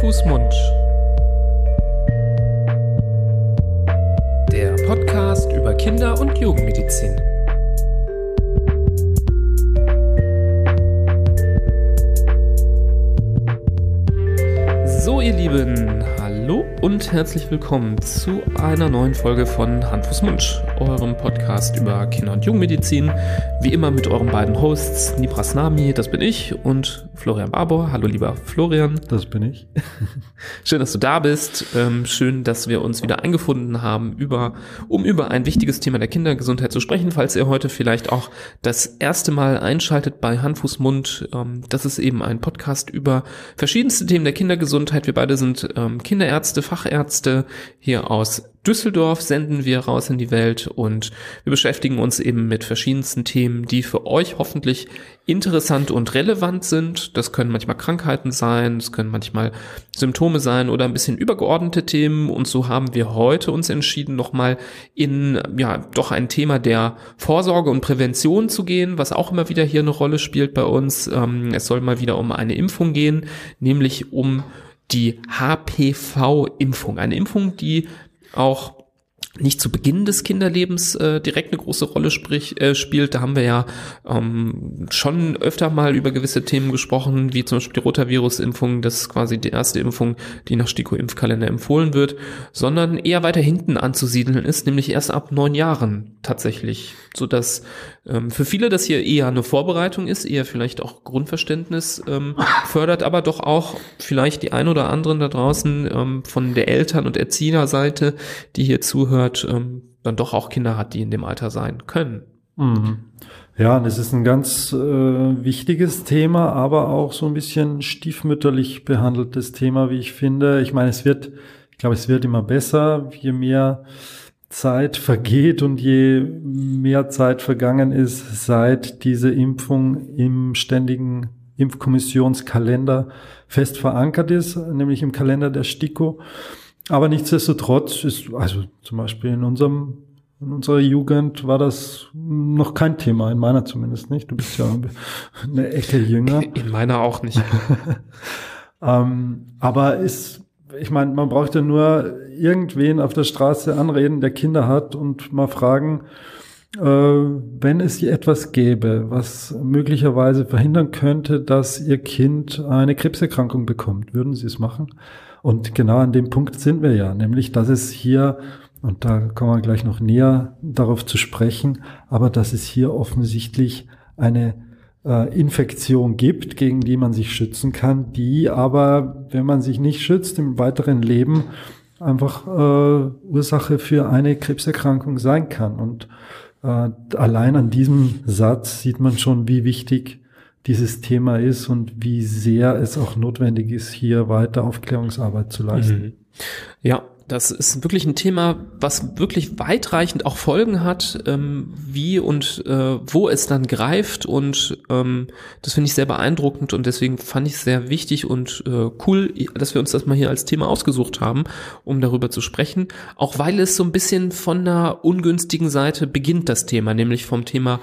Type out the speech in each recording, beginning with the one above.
Fuß, Mund. Der Podcast über Kinder- und Jugendmedizin. So, ihr Lieben, hallo und herzlich willkommen zu einer neuen Folge von Hand, Fuß, Mund, eurem Podcast über Kinder- und Jugendmedizin. Wie immer mit euren beiden Hosts, Nibras Nami, das bin ich, und Florian Barbour. Hallo, lieber Florian. Das bin ich. Schön, dass du da bist. Ähm, schön, dass wir uns wieder eingefunden haben, über, um über ein wichtiges Thema der Kindergesundheit zu sprechen. Falls ihr heute vielleicht auch das erste Mal einschaltet bei Hand, Fuß, Mund, ähm, das ist eben ein Podcast über verschiedenste Themen der Kindergesundheit. Wir beide sind ähm, Kinderärzte, Fachärzte hier aus Düsseldorf senden wir raus in die Welt und wir beschäftigen uns eben mit verschiedensten Themen, die für euch hoffentlich interessant und relevant sind. Das können manchmal Krankheiten sein, es können manchmal Symptome sein oder ein bisschen übergeordnete Themen. Und so haben wir heute uns entschieden, nochmal in, ja, doch ein Thema der Vorsorge und Prävention zu gehen, was auch immer wieder hier eine Rolle spielt bei uns. Ähm, es soll mal wieder um eine Impfung gehen, nämlich um die HPV-Impfung. Eine Impfung, die auch nicht zu Beginn des Kinderlebens äh, direkt eine große Rolle sprich, äh, spielt. Da haben wir ja ähm, schon öfter mal über gewisse Themen gesprochen, wie zum Beispiel die Rotavirus-Impfung, das ist quasi die erste Impfung, die nach STIKO-Impfkalender empfohlen wird, sondern eher weiter hinten anzusiedeln ist, nämlich erst ab neun Jahren tatsächlich, so dass ähm, für viele das hier eher eine Vorbereitung ist, eher vielleicht auch Grundverständnis ähm, fördert, aber doch auch vielleicht die ein oder anderen da draußen ähm, von der Eltern- und Erzieherseite, die hier zuhört, ähm, dann doch auch Kinder hat, die in dem Alter sein können. Mhm. Ja, das ist ein ganz äh, wichtiges Thema, aber auch so ein bisschen stiefmütterlich behandeltes Thema, wie ich finde. Ich meine, es wird, ich glaube, es wird immer besser, je mehr Zeit vergeht und je mehr Zeit vergangen ist, seit diese Impfung im ständigen Impfkommissionskalender fest verankert ist, nämlich im Kalender der STIKO. Aber nichtsdestotrotz ist, also zum Beispiel in unserem in unserer Jugend war das noch kein Thema, in meiner zumindest nicht. Du bist ja eine Ecke jünger. In meiner auch nicht. ähm, aber ist, ich meine, man braucht ja nur irgendwen auf der Straße anreden, der Kinder hat und mal fragen, äh, wenn es etwas gäbe, was möglicherweise verhindern könnte, dass Ihr Kind eine Krebserkrankung bekommt, würden Sie es machen? Und genau an dem Punkt sind wir ja, nämlich, dass es hier, und da kommen wir gleich noch näher darauf zu sprechen, aber dass es hier offensichtlich eine äh, Infektion gibt, gegen die man sich schützen kann, die aber, wenn man sich nicht schützt, im weiteren Leben einfach äh, Ursache für eine Krebserkrankung sein kann. Und äh, allein an diesem Satz sieht man schon, wie wichtig dieses Thema ist und wie sehr es auch notwendig ist, hier weiter Aufklärungsarbeit zu leisten. Mhm. Ja, das ist wirklich ein Thema, was wirklich weitreichend auch Folgen hat, ähm, wie und äh, wo es dann greift. Und ähm, das finde ich sehr beeindruckend und deswegen fand ich es sehr wichtig und äh, cool, dass wir uns das mal hier als Thema ausgesucht haben, um darüber zu sprechen. Auch weil es so ein bisschen von einer ungünstigen Seite beginnt, das Thema, nämlich vom Thema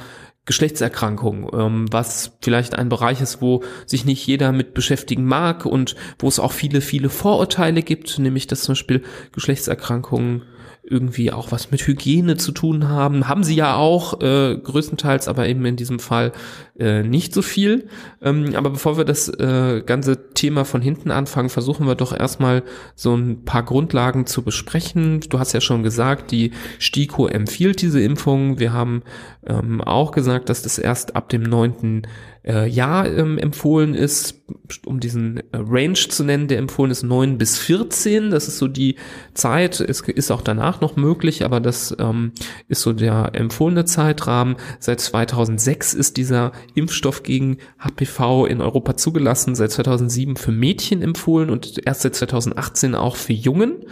Geschlechtserkrankung, ähm, was vielleicht ein Bereich ist, wo sich nicht jeder mit beschäftigen mag und wo es auch viele, viele Vorurteile gibt, nämlich dass zum Beispiel Geschlechtserkrankungen irgendwie auch was mit Hygiene zu tun haben. Haben sie ja auch, äh, größtenteils, aber eben in diesem Fall äh, nicht so viel. Ähm, aber bevor wir das äh, ganze Thema von hinten anfangen, versuchen wir doch erstmal so ein paar Grundlagen zu besprechen. Du hast ja schon gesagt, die STIKO empfiehlt diese Impfung. Wir haben ähm, auch gesagt, dass das erst ab dem neunten äh, Jahr ähm, empfohlen ist, um diesen äh, Range zu nennen, der empfohlen ist 9 bis 14. Das ist so die Zeit. Es ist auch danach noch möglich, aber das ähm, ist so der empfohlene Zeitrahmen. Seit 2006 ist dieser Impfstoff gegen HPV in Europa zugelassen, seit 2007 für Mädchen empfohlen und erst seit 2018 auch für Jungen.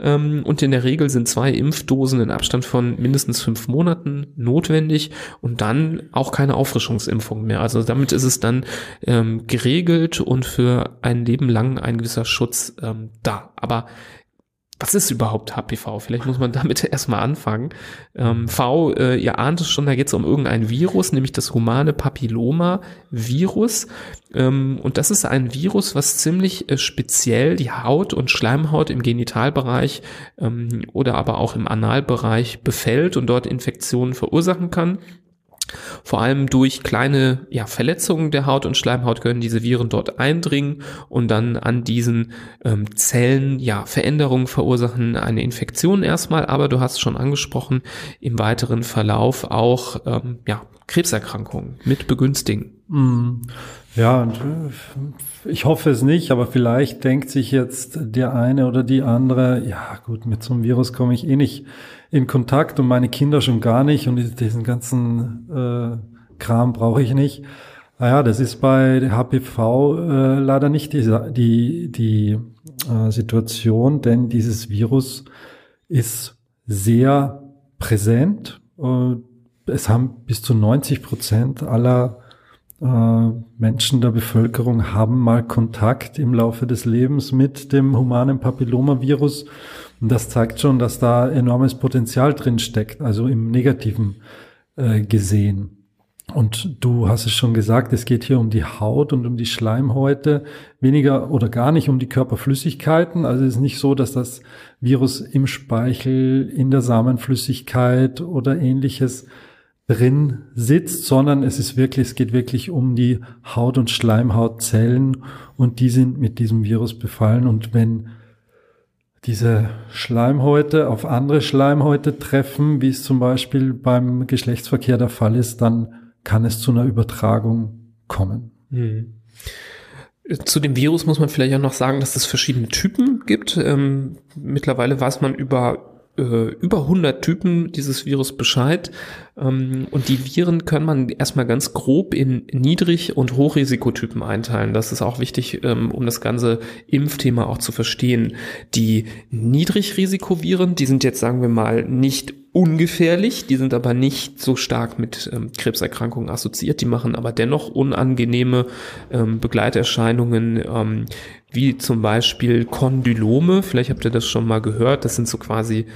Ähm, und in der Regel sind zwei Impfdosen in Abstand von mindestens fünf Monaten notwendig und dann auch keine Auffrischungsimpfung mehr. Also damit ist es dann ähm, geregelt und für ein Leben lang ein gewisser Schutz ähm, da. Aber was ist überhaupt HPV? Vielleicht muss man damit erstmal anfangen. Ähm, v, äh, ihr ahnt es schon, da geht es um irgendein Virus, nämlich das humane Papilloma-Virus. Ähm, und das ist ein Virus, was ziemlich äh, speziell die Haut und Schleimhaut im Genitalbereich ähm, oder aber auch im Analbereich befällt und dort Infektionen verursachen kann. Vor allem durch kleine ja, Verletzungen der Haut und Schleimhaut können diese Viren dort eindringen und dann an diesen ähm, Zellen ja Veränderungen verursachen, eine Infektion erstmal, aber du hast schon angesprochen, im weiteren Verlauf auch ähm, ja, Krebserkrankungen mit begünstigen. Mm. Ja, äh, ich hoffe es nicht, aber vielleicht denkt sich jetzt der eine oder die andere, ja gut, mit so einem Virus komme ich eh nicht in Kontakt und meine Kinder schon gar nicht und diesen ganzen äh, Kram brauche ich nicht. Naja, das ist bei HPV äh, leider nicht die, die, die äh, Situation, denn dieses Virus ist sehr präsent. Äh, es haben bis zu 90 Prozent aller äh, Menschen der Bevölkerung haben mal Kontakt im Laufe des Lebens mit dem humanen Papillomavirus. Und das zeigt schon, dass da enormes Potenzial drin steckt, also im Negativen äh, gesehen. Und du hast es schon gesagt, es geht hier um die Haut und um die Schleimhäute, weniger oder gar nicht um die Körperflüssigkeiten. Also es ist nicht so, dass das Virus im Speichel, in der Samenflüssigkeit oder ähnliches drin sitzt, sondern es ist wirklich, es geht wirklich um die Haut- und Schleimhautzellen und die sind mit diesem Virus befallen. Und wenn diese Schleimhäute auf andere Schleimhäute treffen, wie es zum Beispiel beim Geschlechtsverkehr der Fall ist, dann kann es zu einer Übertragung kommen. Hm. Zu dem Virus muss man vielleicht auch noch sagen, dass es verschiedene Typen gibt. Ähm, mittlerweile weiß man über äh, über 100 Typen dieses Virus Bescheid. Ähm, und die Viren kann man erstmal ganz grob in Niedrig- und Hochrisikotypen einteilen. Das ist auch wichtig, ähm, um das ganze Impfthema auch zu verstehen. Die Niedrigrisikoviren, die sind jetzt, sagen wir mal, nicht ungefährlich, die sind aber nicht so stark mit ähm, Krebserkrankungen assoziiert, die machen aber dennoch unangenehme ähm, Begleiterscheinungen, ähm, wie zum Beispiel Kondylome, vielleicht habt ihr das schon mal gehört, das sind so quasi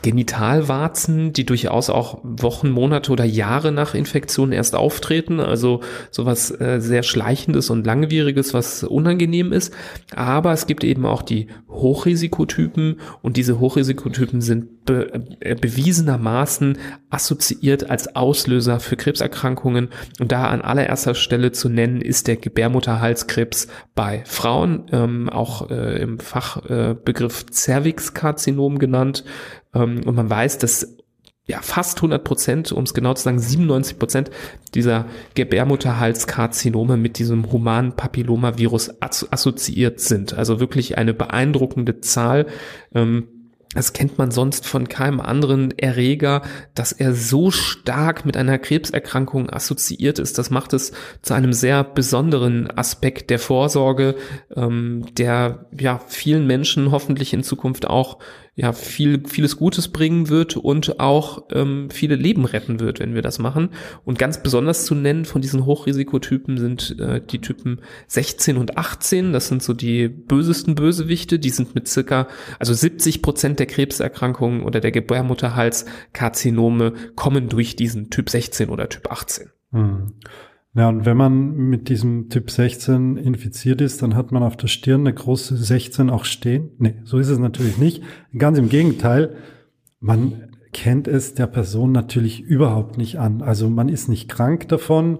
Genitalwarzen, die durchaus auch Wochen, Monate oder Jahre nach Infektion erst auftreten. Also sowas äh, sehr Schleichendes und Langwieriges, was unangenehm ist. Aber es gibt eben auch die Hochrisikotypen und diese Hochrisikotypen sind be äh, bewiesenermaßen assoziiert als Auslöser für Krebserkrankungen. Und da an allererster Stelle zu nennen ist der Gebärmutterhalskrebs bei Frauen, ähm, auch äh, im Fachbegriff Cervixkarzinom genannt. Ähm, und man weiß, dass ja, fast 100 Prozent, um es genau zu sagen, 97 Prozent dieser Gebärmutterhalskarzinome mit diesem humanen Papillomavirus assoziiert sind. Also wirklich eine beeindruckende Zahl. Ähm, das kennt man sonst von keinem anderen Erreger, dass er so stark mit einer Krebserkrankung assoziiert ist. Das macht es zu einem sehr besonderen Aspekt der Vorsorge, ähm, der ja vielen Menschen hoffentlich in Zukunft auch ja viel vieles Gutes bringen wird und auch ähm, viele Leben retten wird, wenn wir das machen. Und ganz besonders zu nennen von diesen Hochrisikotypen sind äh, die Typen 16 und 18. Das sind so die bösesten Bösewichte. Die sind mit circa also 70 Prozent der Krebserkrankungen oder der Gebärmutterhalskarzinome kommen durch diesen Typ 16 oder Typ 18. Hm. Ja, und wenn man mit diesem Typ 16 infiziert ist, dann hat man auf der Stirn eine große 16 auch stehen. Nee, so ist es natürlich nicht. Ganz im Gegenteil, man kennt es der Person natürlich überhaupt nicht an. Also man ist nicht krank davon,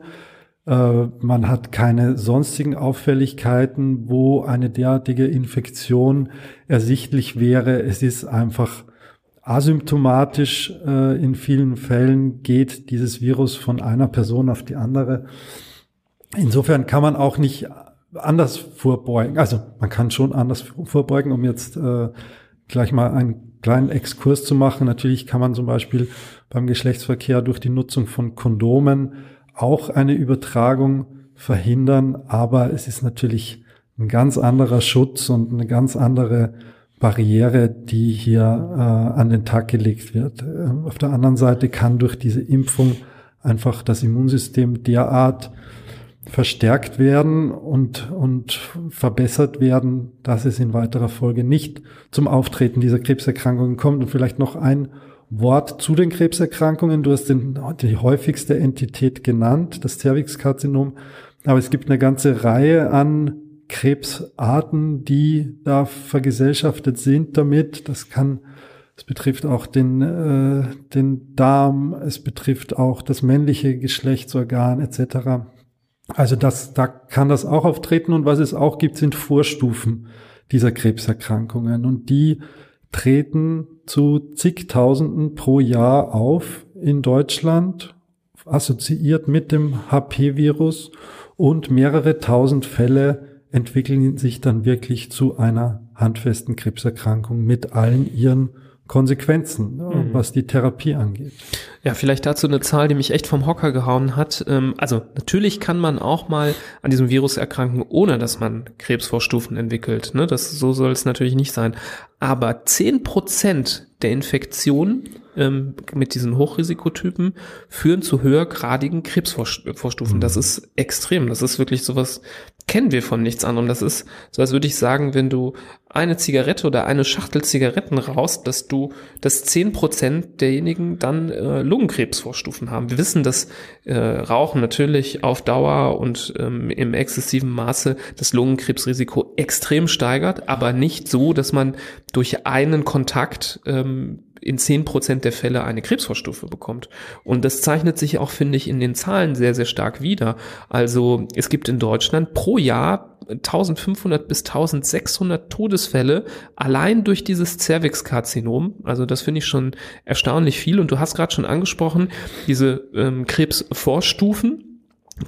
äh, man hat keine sonstigen Auffälligkeiten, wo eine derartige Infektion ersichtlich wäre. Es ist einfach asymptomatisch äh, in vielen Fällen geht dieses Virus von einer Person auf die andere. Insofern kann man auch nicht anders vorbeugen. Also man kann schon anders vorbeugen, um jetzt äh, gleich mal einen kleinen Exkurs zu machen. Natürlich kann man zum Beispiel beim Geschlechtsverkehr durch die Nutzung von Kondomen auch eine Übertragung verhindern, aber es ist natürlich ein ganz anderer Schutz und eine ganz andere Barriere, die hier äh, an den Tag gelegt wird. Ähm, auf der anderen Seite kann durch diese Impfung einfach das Immunsystem derart verstärkt werden und, und verbessert werden, dass es in weiterer Folge nicht zum Auftreten dieser Krebserkrankungen kommt. Und vielleicht noch ein Wort zu den Krebserkrankungen. Du hast den, die häufigste Entität genannt, das Cervixkarzinom. Aber es gibt eine ganze Reihe an Krebsarten, die da vergesellschaftet sind damit. Das kann, es betrifft auch den, äh, den Darm, es betrifft auch das männliche Geschlechtsorgan etc. Also das, da kann das auch auftreten und was es auch gibt, sind Vorstufen dieser Krebserkrankungen und die treten zu zigtausenden pro Jahr auf in Deutschland, assoziiert mit dem HP-Virus und mehrere tausend Fälle entwickeln sich dann wirklich zu einer handfesten Krebserkrankung mit allen ihren Konsequenzen, mhm. was die Therapie angeht. Ja, vielleicht dazu eine Zahl, die mich echt vom Hocker gehauen hat. Ähm, also natürlich kann man auch mal an diesem Virus erkranken, ohne dass man Krebsvorstufen entwickelt. Ne? Das, so soll es natürlich nicht sein. Aber zehn Prozent der Infektionen ähm, mit diesen Hochrisikotypen führen zu höhergradigen Krebsvorstufen. Mhm. Das ist extrem. Das ist wirklich sowas, kennen wir von nichts anderem. Das ist so, als würde ich sagen, wenn du eine Zigarette oder eine Schachtel Zigaretten raus, dass du, dass zehn Prozent derjenigen dann äh, Lungenkrebsvorstufen haben. Wir wissen, dass äh, Rauchen natürlich auf Dauer und ähm, im exzessiven Maße das Lungenkrebsrisiko extrem steigert, aber nicht so, dass man durch einen Kontakt ähm, in zehn Prozent der Fälle eine Krebsvorstufe bekommt. Und das zeichnet sich auch, finde ich, in den Zahlen sehr, sehr stark wieder. Also es gibt in Deutschland pro Jahr 1500 bis 1600 Todesfälle allein durch dieses Cervixkarzinom. Also das finde ich schon erstaunlich viel. Und du hast gerade schon angesprochen, diese ähm, Krebsvorstufen.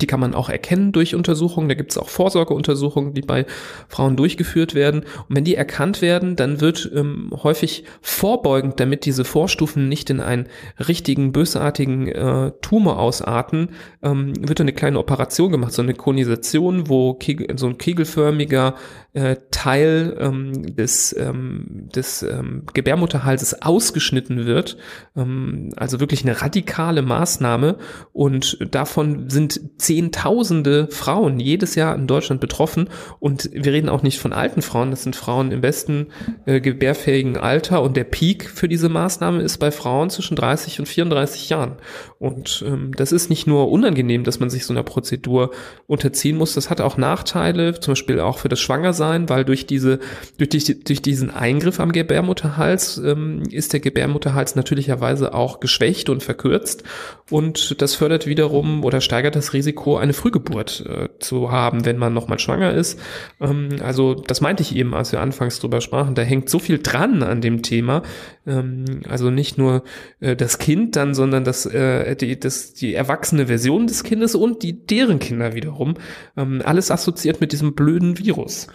Die kann man auch erkennen durch Untersuchungen. Da gibt es auch Vorsorgeuntersuchungen, die bei Frauen durchgeführt werden. Und wenn die erkannt werden, dann wird ähm, häufig vorbeugend, damit diese Vorstufen nicht in einen richtigen bösartigen äh, Tumor ausarten, ähm, wird eine kleine Operation gemacht, so eine Konisation, wo Kegel, so ein kegelförmiger äh, Teil ähm, des, ähm, des ähm, Gebärmutterhalses ausgeschnitten wird. Ähm, also wirklich eine radikale Maßnahme. Und davon sind Zehntausende Frauen jedes Jahr in Deutschland betroffen. Und wir reden auch nicht von alten Frauen, das sind Frauen im besten äh, gebärfähigen Alter. Und der Peak für diese Maßnahme ist bei Frauen zwischen 30 und 34 Jahren. Und ähm, das ist nicht nur unangenehm, dass man sich so einer Prozedur unterziehen muss, das hat auch Nachteile, zum Beispiel auch für das Schwangersein, weil durch diese, durch, die, durch diesen Eingriff am Gebärmutterhals ähm, ist der Gebärmutterhals natürlicherweise auch geschwächt und verkürzt. Und das fördert wiederum oder steigert das Risiko, eine Frühgeburt äh, zu haben, wenn man nochmal schwanger ist. Ähm, also das meinte ich eben, als wir anfangs drüber sprachen, da hängt so viel dran an dem Thema. Ähm, also nicht nur äh, das Kind dann, sondern das äh, die, das, die erwachsene Version des Kindes und die deren Kinder wiederum. Ähm, alles assoziiert mit diesem blöden Virus.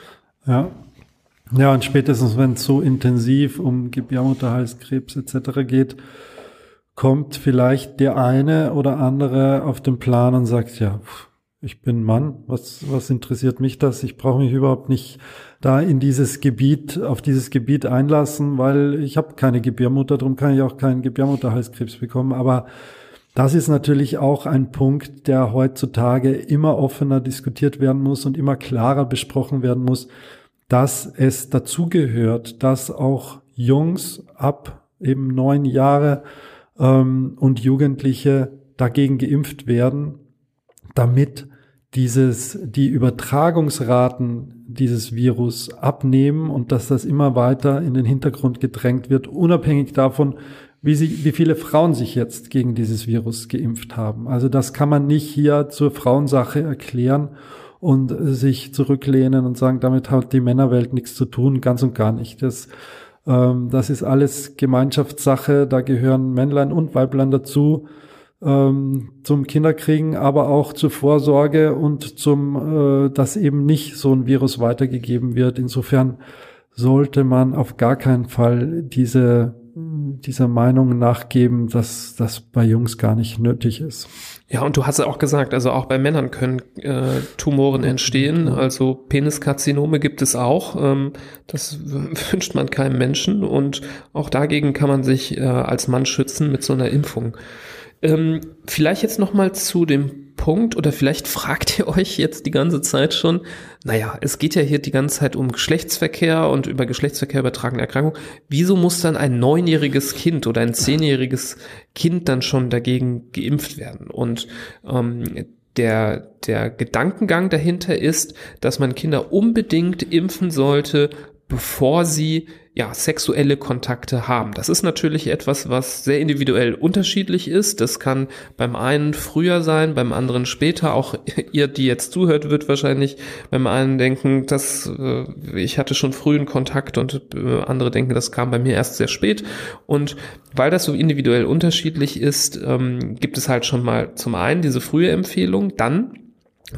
Ja. Ja, und spätestens, wenn es so intensiv um Gebärmutterhalskrebs etc. geht, kommt vielleicht der eine oder andere auf den Plan und sagt, ja, ich bin Mann, was, was interessiert mich das? Ich brauche mich überhaupt nicht da in dieses Gebiet, auf dieses Gebiet einlassen, weil ich habe keine Gebärmutter, darum kann ich auch keinen Gebärmutterhalskrebs bekommen. Aber das ist natürlich auch ein Punkt, der heutzutage immer offener diskutiert werden muss und immer klarer besprochen werden muss, dass es dazugehört, dass auch Jungs ab eben neun Jahre ähm, und Jugendliche dagegen geimpft werden, damit dieses, die Übertragungsraten dieses Virus abnehmen und dass das immer weiter in den Hintergrund gedrängt wird, unabhängig davon, wie, sie, wie viele Frauen sich jetzt gegen dieses Virus geimpft haben. Also das kann man nicht hier zur Frauensache erklären und sich zurücklehnen und sagen, damit hat die Männerwelt nichts zu tun, ganz und gar nicht. Das, ähm, das ist alles Gemeinschaftssache, da gehören Männlein und Weiblein dazu ähm, zum Kinderkriegen, aber auch zur Vorsorge und zum, äh, dass eben nicht so ein Virus weitergegeben wird. Insofern sollte man auf gar keinen Fall diese dieser Meinung nachgeben, dass das bei Jungs gar nicht nötig ist. Ja, und du hast ja auch gesagt, also auch bei Männern können äh, Tumoren entstehen, also Peniskarzinome gibt es auch. Ähm, das wünscht man keinem Menschen und auch dagegen kann man sich äh, als Mann schützen mit so einer Impfung. Ähm, vielleicht jetzt noch mal zu dem Punkt oder vielleicht fragt ihr euch jetzt die ganze Zeit schon, naja, es geht ja hier die ganze Zeit um Geschlechtsverkehr und über Geschlechtsverkehr übertragene Erkrankung. Wieso muss dann ein neunjähriges Kind oder ein zehnjähriges Kind dann schon dagegen geimpft werden? Und ähm, der, der Gedankengang dahinter ist, dass man Kinder unbedingt impfen sollte, bevor sie ja, sexuelle Kontakte haben. Das ist natürlich etwas, was sehr individuell unterschiedlich ist. Das kann beim einen früher sein, beim anderen später. Auch ihr, die jetzt zuhört, wird wahrscheinlich beim einen denken, dass äh, ich hatte schon frühen Kontakt und äh, andere denken, das kam bei mir erst sehr spät. Und weil das so individuell unterschiedlich ist, ähm, gibt es halt schon mal zum einen diese frühe Empfehlung. Dann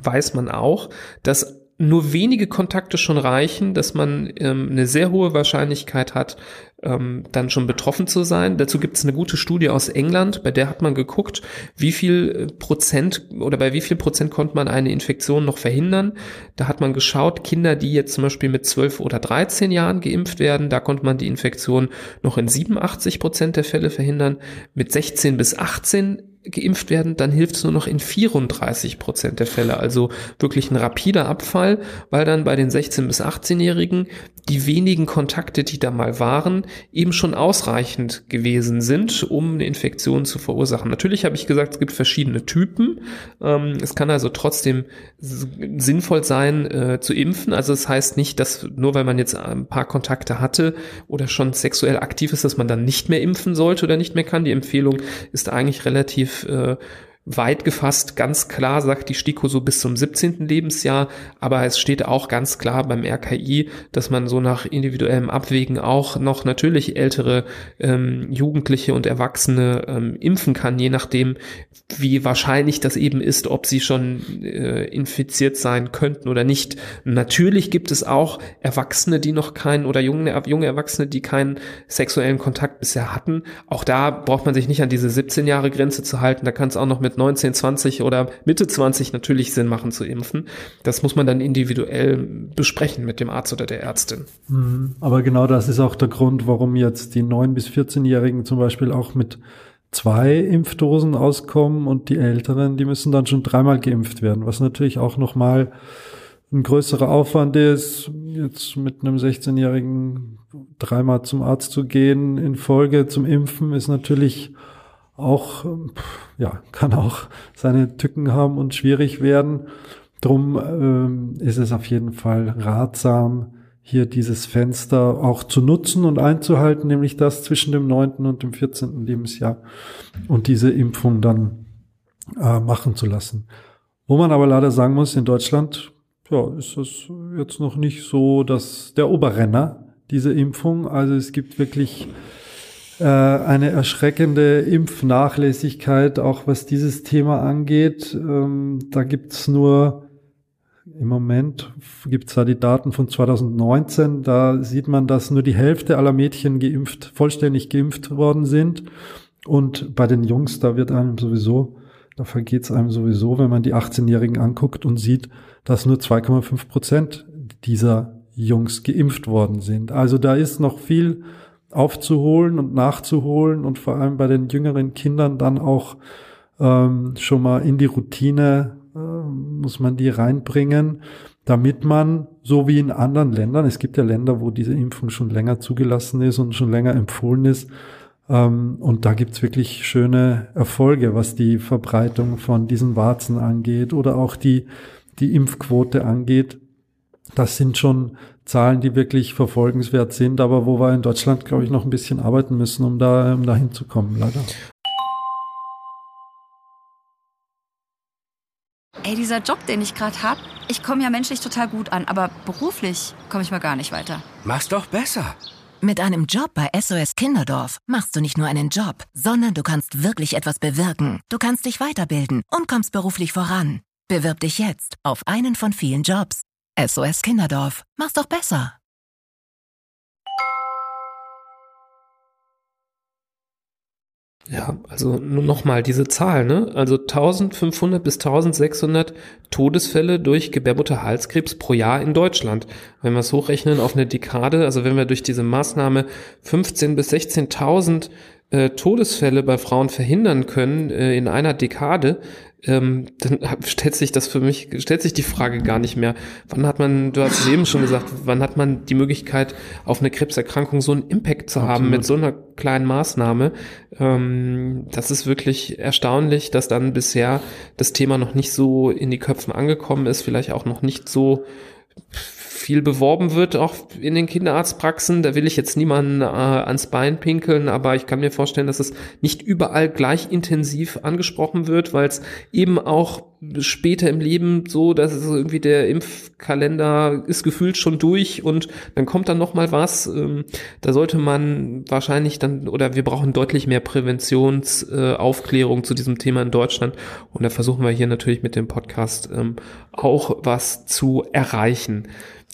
weiß man auch, dass nur wenige Kontakte schon reichen, dass man ähm, eine sehr hohe Wahrscheinlichkeit hat, ähm, dann schon betroffen zu sein. Dazu gibt es eine gute Studie aus England, bei der hat man geguckt, wie viel äh, Prozent oder bei wie viel Prozent konnte man eine Infektion noch verhindern. Da hat man geschaut, Kinder, die jetzt zum Beispiel mit 12 oder 13 Jahren geimpft werden, da konnte man die Infektion noch in 87 Prozent der Fälle verhindern. Mit 16 bis 18 geimpft werden, dann hilft es nur noch in 34 Prozent der Fälle. Also wirklich ein rapider Abfall, weil dann bei den 16- bis 18-Jährigen die wenigen Kontakte, die da mal waren, eben schon ausreichend gewesen sind, um eine Infektion zu verursachen. Natürlich habe ich gesagt, es gibt verschiedene Typen. Ähm, es kann also trotzdem sinnvoll sein, äh, zu impfen. Also es das heißt nicht, dass nur weil man jetzt ein paar Kontakte hatte oder schon sexuell aktiv ist, dass man dann nicht mehr impfen sollte oder nicht mehr kann. Die Empfehlung ist eigentlich relativ äh, weit gefasst ganz klar sagt die STIKO so bis zum 17. Lebensjahr, aber es steht auch ganz klar beim RKI, dass man so nach individuellem Abwägen auch noch natürlich ältere ähm, Jugendliche und Erwachsene ähm, impfen kann, je nachdem, wie wahrscheinlich das eben ist, ob sie schon äh, infiziert sein könnten oder nicht. Natürlich gibt es auch Erwachsene, die noch keinen oder junge, junge Erwachsene, die keinen sexuellen Kontakt bisher hatten. Auch da braucht man sich nicht an diese 17 Jahre Grenze zu halten, da kann es auch noch mit 19, 20 oder Mitte 20 natürlich Sinn machen zu impfen. Das muss man dann individuell besprechen mit dem Arzt oder der Ärztin. Mhm. Aber genau das ist auch der Grund, warum jetzt die 9- bis 14-Jährigen zum Beispiel auch mit zwei Impfdosen auskommen und die Älteren, die müssen dann schon dreimal geimpft werden, was natürlich auch nochmal ein größerer Aufwand ist, jetzt mit einem 16-Jährigen dreimal zum Arzt zu gehen in Folge zum Impfen, ist natürlich auch, ja, kann auch seine Tücken haben und schwierig werden. Drum ähm, ist es auf jeden Fall ratsam, hier dieses Fenster auch zu nutzen und einzuhalten, nämlich das zwischen dem neunten und dem vierzehnten Lebensjahr und diese Impfung dann äh, machen zu lassen. Wo man aber leider sagen muss, in Deutschland ja, ist es jetzt noch nicht so, dass der Oberrenner diese Impfung, also es gibt wirklich eine erschreckende Impfnachlässigkeit, auch was dieses Thema angeht. Ähm, da gibt's nur im Moment gibt's da die Daten von 2019. Da sieht man, dass nur die Hälfte aller Mädchen geimpft, vollständig geimpft worden sind. Und bei den Jungs, da wird einem sowieso, da vergeht's einem sowieso, wenn man die 18-Jährigen anguckt und sieht, dass nur 2,5 Prozent dieser Jungs geimpft worden sind. Also da ist noch viel aufzuholen und nachzuholen und vor allem bei den jüngeren Kindern dann auch ähm, schon mal in die Routine äh, muss man die reinbringen, damit man, so wie in anderen Ländern, es gibt ja Länder, wo diese Impfung schon länger zugelassen ist und schon länger empfohlen ist, ähm, und da gibt's wirklich schöne Erfolge, was die Verbreitung von diesen Warzen angeht oder auch die, die Impfquote angeht. Das sind schon Zahlen, die wirklich verfolgenswert sind, aber wo wir in Deutschland, glaube ich, noch ein bisschen arbeiten müssen, um da, um da hinzukommen, leider. Ey, dieser Job, den ich gerade habe, ich komme ja menschlich total gut an, aber beruflich komme ich mal gar nicht weiter. Mach's doch besser. Mit einem Job bei SOS Kinderdorf machst du nicht nur einen Job, sondern du kannst wirklich etwas bewirken. Du kannst dich weiterbilden und kommst beruflich voran. Bewirb dich jetzt auf einen von vielen Jobs. SOS Kinderdorf. Mach's doch besser. Ja, also nur nochmal diese Zahl, ne? Also 1500 bis 1600 Todesfälle durch Gebärmutterhalskrebs pro Jahr in Deutschland. Wenn wir es hochrechnen auf eine Dekade, also wenn wir durch diese Maßnahme 15 bis 16.000 äh, Todesfälle bei Frauen verhindern können äh, in einer Dekade, ähm, dann stellt sich das für mich, stellt sich die Frage gar nicht mehr. Wann hat man, du hast es eben schon gesagt, wann hat man die Möglichkeit, auf eine Krebserkrankung so einen Impact zu Absolut. haben mit so einer kleinen Maßnahme? Ähm, das ist wirklich erstaunlich, dass dann bisher das Thema noch nicht so in die Köpfen angekommen ist, vielleicht auch noch nicht so viel beworben wird, auch in den Kinderarztpraxen. Da will ich jetzt niemanden äh, ans Bein pinkeln, aber ich kann mir vorstellen, dass es nicht überall gleich intensiv angesprochen wird, weil es eben auch später im Leben so, dass es irgendwie der Impfkalender ist gefühlt schon durch und dann kommt dann noch mal was. Ähm, da sollte man wahrscheinlich dann oder wir brauchen deutlich mehr Präventionsaufklärung äh, zu diesem Thema in Deutschland und da versuchen wir hier natürlich mit dem Podcast ähm, auch was zu erreichen.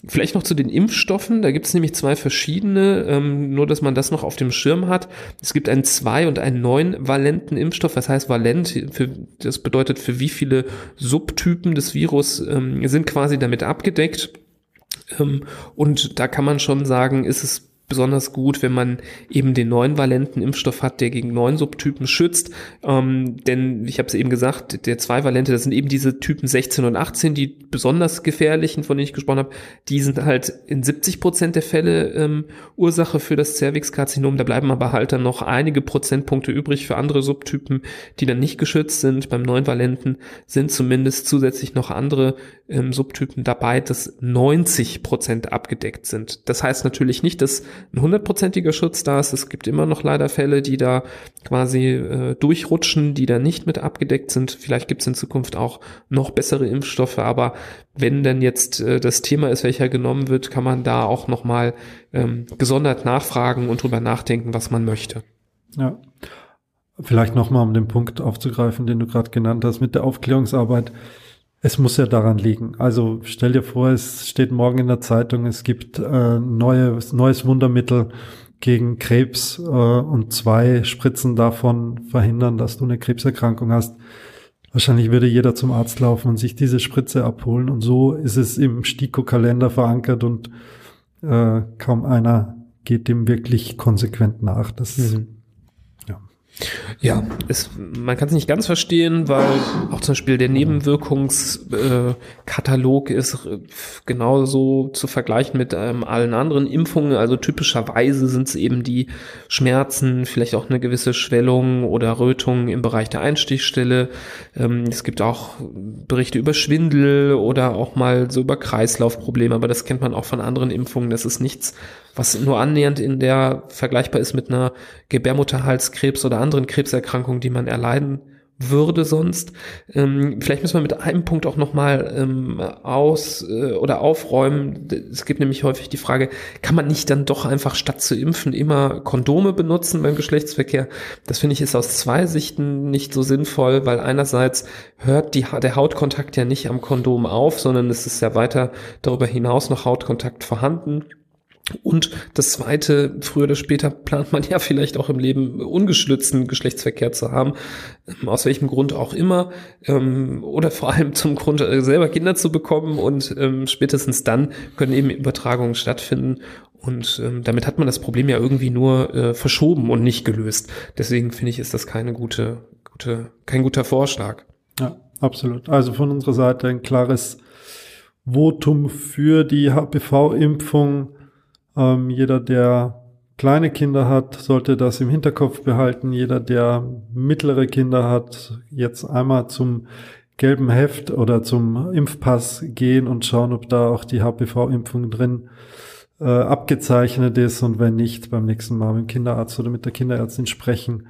Vielleicht noch zu den Impfstoffen. Da gibt es nämlich zwei verschiedene, ähm, nur dass man das noch auf dem Schirm hat. Es gibt einen zwei- und einen neun valenten Impfstoff. Was heißt valent? Für, das bedeutet, für wie viele Subtypen des Virus ähm, sind quasi damit abgedeckt. Ähm, und da kann man schon sagen, ist es besonders gut, wenn man eben den neuen valenten Impfstoff hat, der gegen neuen Subtypen schützt. Ähm, denn ich habe es eben gesagt, der zweivalente, das sind eben diese Typen 16 und 18, die besonders gefährlichen, von denen ich gesprochen habe, die sind halt in 70 Prozent der Fälle ähm, Ursache für das Cervixkarzinom. Da bleiben aber halt dann noch einige Prozentpunkte übrig für andere Subtypen, die dann nicht geschützt sind. Beim neuen valenten sind zumindest zusätzlich noch andere ähm, Subtypen dabei, dass 90 Prozent abgedeckt sind. Das heißt natürlich nicht, dass ein hundertprozentiger Schutz da ist. Es gibt immer noch leider Fälle, die da quasi äh, durchrutschen, die da nicht mit abgedeckt sind. Vielleicht gibt es in Zukunft auch noch bessere Impfstoffe, aber wenn denn jetzt äh, das Thema ist, welcher genommen wird, kann man da auch nochmal ähm, gesondert nachfragen und drüber nachdenken, was man möchte. Ja. Vielleicht nochmal, um den Punkt aufzugreifen, den du gerade genannt hast, mit der Aufklärungsarbeit. Es muss ja daran liegen. Also stell dir vor, es steht morgen in der Zeitung, es gibt äh, neue, neues Wundermittel gegen Krebs äh, und zwei Spritzen davon verhindern, dass du eine Krebserkrankung hast. Wahrscheinlich würde jeder zum Arzt laufen und sich diese Spritze abholen. Und so ist es im STIKO-Kalender verankert und äh, kaum einer geht dem wirklich konsequent nach. Das mhm. Ja, es, man kann es nicht ganz verstehen, weil auch zum Beispiel der Nebenwirkungskatalog äh, ist genauso zu vergleichen mit ähm, allen anderen Impfungen. Also typischerweise sind es eben die Schmerzen, vielleicht auch eine gewisse Schwellung oder Rötung im Bereich der Einstichstelle. Ähm, es gibt auch Berichte über Schwindel oder auch mal so über Kreislaufprobleme, aber das kennt man auch von anderen Impfungen. Das ist nichts, was nur annähernd in der vergleichbar ist mit einer Gebärmutterhalskrebs oder anderen Krebserkrankungen, die man erleiden würde sonst. Ähm, vielleicht müssen wir mit einem Punkt auch nochmal ähm, aus äh, oder aufräumen. Es gibt nämlich häufig die Frage, kann man nicht dann doch einfach statt zu impfen immer Kondome benutzen beim Geschlechtsverkehr? Das finde ich ist aus zwei Sichten nicht so sinnvoll, weil einerseits hört die, der Hautkontakt ja nicht am Kondom auf, sondern es ist ja weiter darüber hinaus noch Hautkontakt vorhanden. Und das zweite, früher oder später plant man ja vielleicht auch im Leben ungeschützten Geschlechtsverkehr zu haben, ähm, aus welchem Grund auch immer, ähm, oder vor allem zum Grund, äh, selber Kinder zu bekommen und ähm, spätestens dann können eben Übertragungen stattfinden und ähm, damit hat man das Problem ja irgendwie nur äh, verschoben und nicht gelöst. Deswegen finde ich, ist das keine gute, gute, kein guter Vorschlag. Ja, absolut. Also von unserer Seite ein klares Votum für die HPV-Impfung ähm, jeder, der kleine Kinder hat, sollte das im Hinterkopf behalten. Jeder, der mittlere Kinder hat, jetzt einmal zum gelben Heft oder zum Impfpass gehen und schauen, ob da auch die HPV-Impfung drin äh, abgezeichnet ist und wenn nicht, beim nächsten Mal mit dem Kinderarzt oder mit der Kinderärztin sprechen,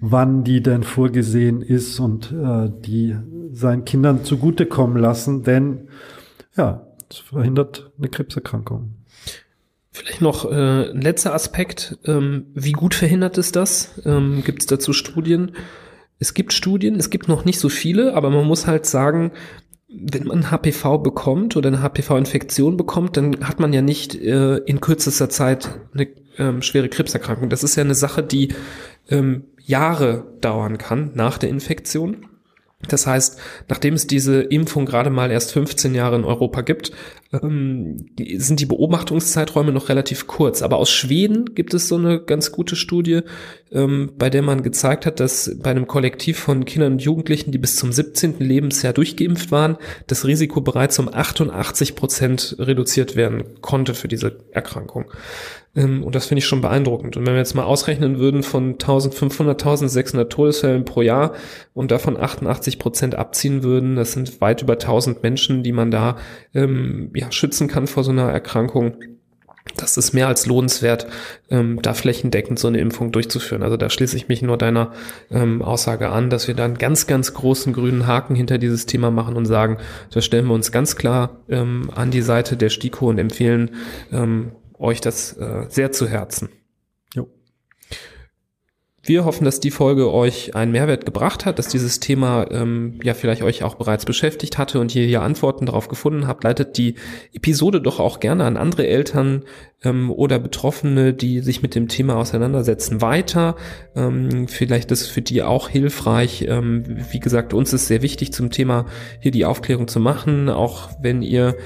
wann die denn vorgesehen ist und äh, die seinen Kindern zugutekommen lassen, denn ja, es verhindert eine Krebserkrankung. Vielleicht noch äh, ein letzter Aspekt. Ähm, wie gut verhindert es das? Ähm, gibt es dazu Studien? Es gibt Studien, es gibt noch nicht so viele, aber man muss halt sagen, wenn man HPV bekommt oder eine HPV-Infektion bekommt, dann hat man ja nicht äh, in kürzester Zeit eine ähm, schwere Krebserkrankung. Das ist ja eine Sache, die ähm, Jahre dauern kann nach der Infektion. Das heißt, nachdem es diese Impfung gerade mal erst 15 Jahre in Europa gibt, ähm, sind die Beobachtungszeiträume noch relativ kurz. Aber aus Schweden gibt es so eine ganz gute Studie, ähm, bei der man gezeigt hat, dass bei einem Kollektiv von Kindern und Jugendlichen, die bis zum 17. Lebensjahr durchgeimpft waren, das Risiko bereits um 88 Prozent reduziert werden konnte für diese Erkrankung. Ähm, und das finde ich schon beeindruckend. Und wenn wir jetzt mal ausrechnen würden von 1500, 1600 Todesfällen pro Jahr und davon 88 Prozent abziehen würden, das sind weit über 1000 Menschen, die man da ähm, ja, schützen kann vor so einer Erkrankung. Das ist mehr als lohnenswert, ähm, da flächendeckend so eine Impfung durchzuführen. Also da schließe ich mich nur deiner ähm, Aussage an, dass wir da einen ganz, ganz großen grünen Haken hinter dieses Thema machen und sagen, da stellen wir uns ganz klar ähm, an die Seite der STIKO und empfehlen ähm, euch das äh, sehr zu Herzen. Jo. Wir hoffen, dass die Folge euch einen Mehrwert gebracht hat, dass dieses Thema ähm, ja vielleicht euch auch bereits beschäftigt hatte und ihr hier Antworten darauf gefunden habt. Leitet die Episode doch auch gerne an andere Eltern ähm, oder Betroffene, die sich mit dem Thema auseinandersetzen, weiter. Ähm, vielleicht ist für die auch hilfreich. Ähm, wie gesagt, uns ist sehr wichtig zum Thema hier die Aufklärung zu machen, auch wenn ihr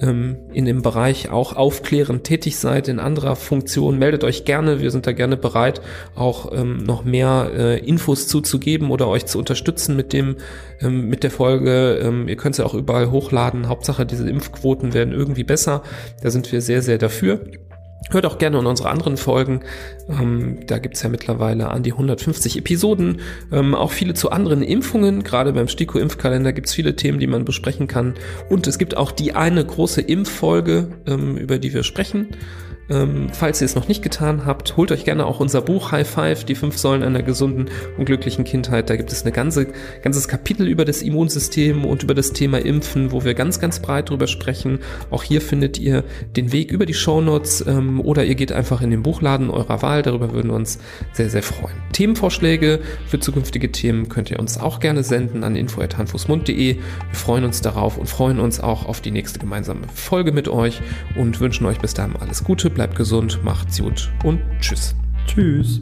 ähm, in dem Bereich auch aufklärend tätig seid in anderer Funktion, meldet euch gerne. Wir sind da gerne bereit, auch ähm, noch mehr äh, Infos zuzugeben oder euch zu unterstützen mit dem, ähm, mit der Folge. Ähm, ihr könnt ja auch überall hochladen. Hauptsache, diese Impfquoten werden irgendwie besser. Da sind wir sehr, sehr dafür. Hört auch gerne in unsere anderen Folgen. Ähm, da gibt's ja mittlerweile an die 150 Episoden. Ähm, auch viele zu anderen Impfungen. Gerade beim STIKO-Impfkalender gibt's viele Themen, die man besprechen kann. Und es gibt auch die eine große Impffolge, ähm, über die wir sprechen. Ähm, falls ihr es noch nicht getan habt, holt euch gerne auch unser Buch High Five, die fünf Säulen einer gesunden und glücklichen Kindheit. Da gibt es ein ganze, ganzes Kapitel über das Immunsystem und über das Thema Impfen, wo wir ganz, ganz breit drüber sprechen. Auch hier findet ihr den Weg über die Shownotes ähm, oder ihr geht einfach in den Buchladen eurer Wahl. Darüber würden wir uns sehr, sehr freuen. Themenvorschläge für zukünftige Themen könnt ihr uns auch gerne senden an info.handfußmund.de. Wir freuen uns darauf und freuen uns auch auf die nächste gemeinsame Folge mit euch und wünschen euch bis dahin alles Gute bleibt gesund, macht's gut und tschüss. Tschüss.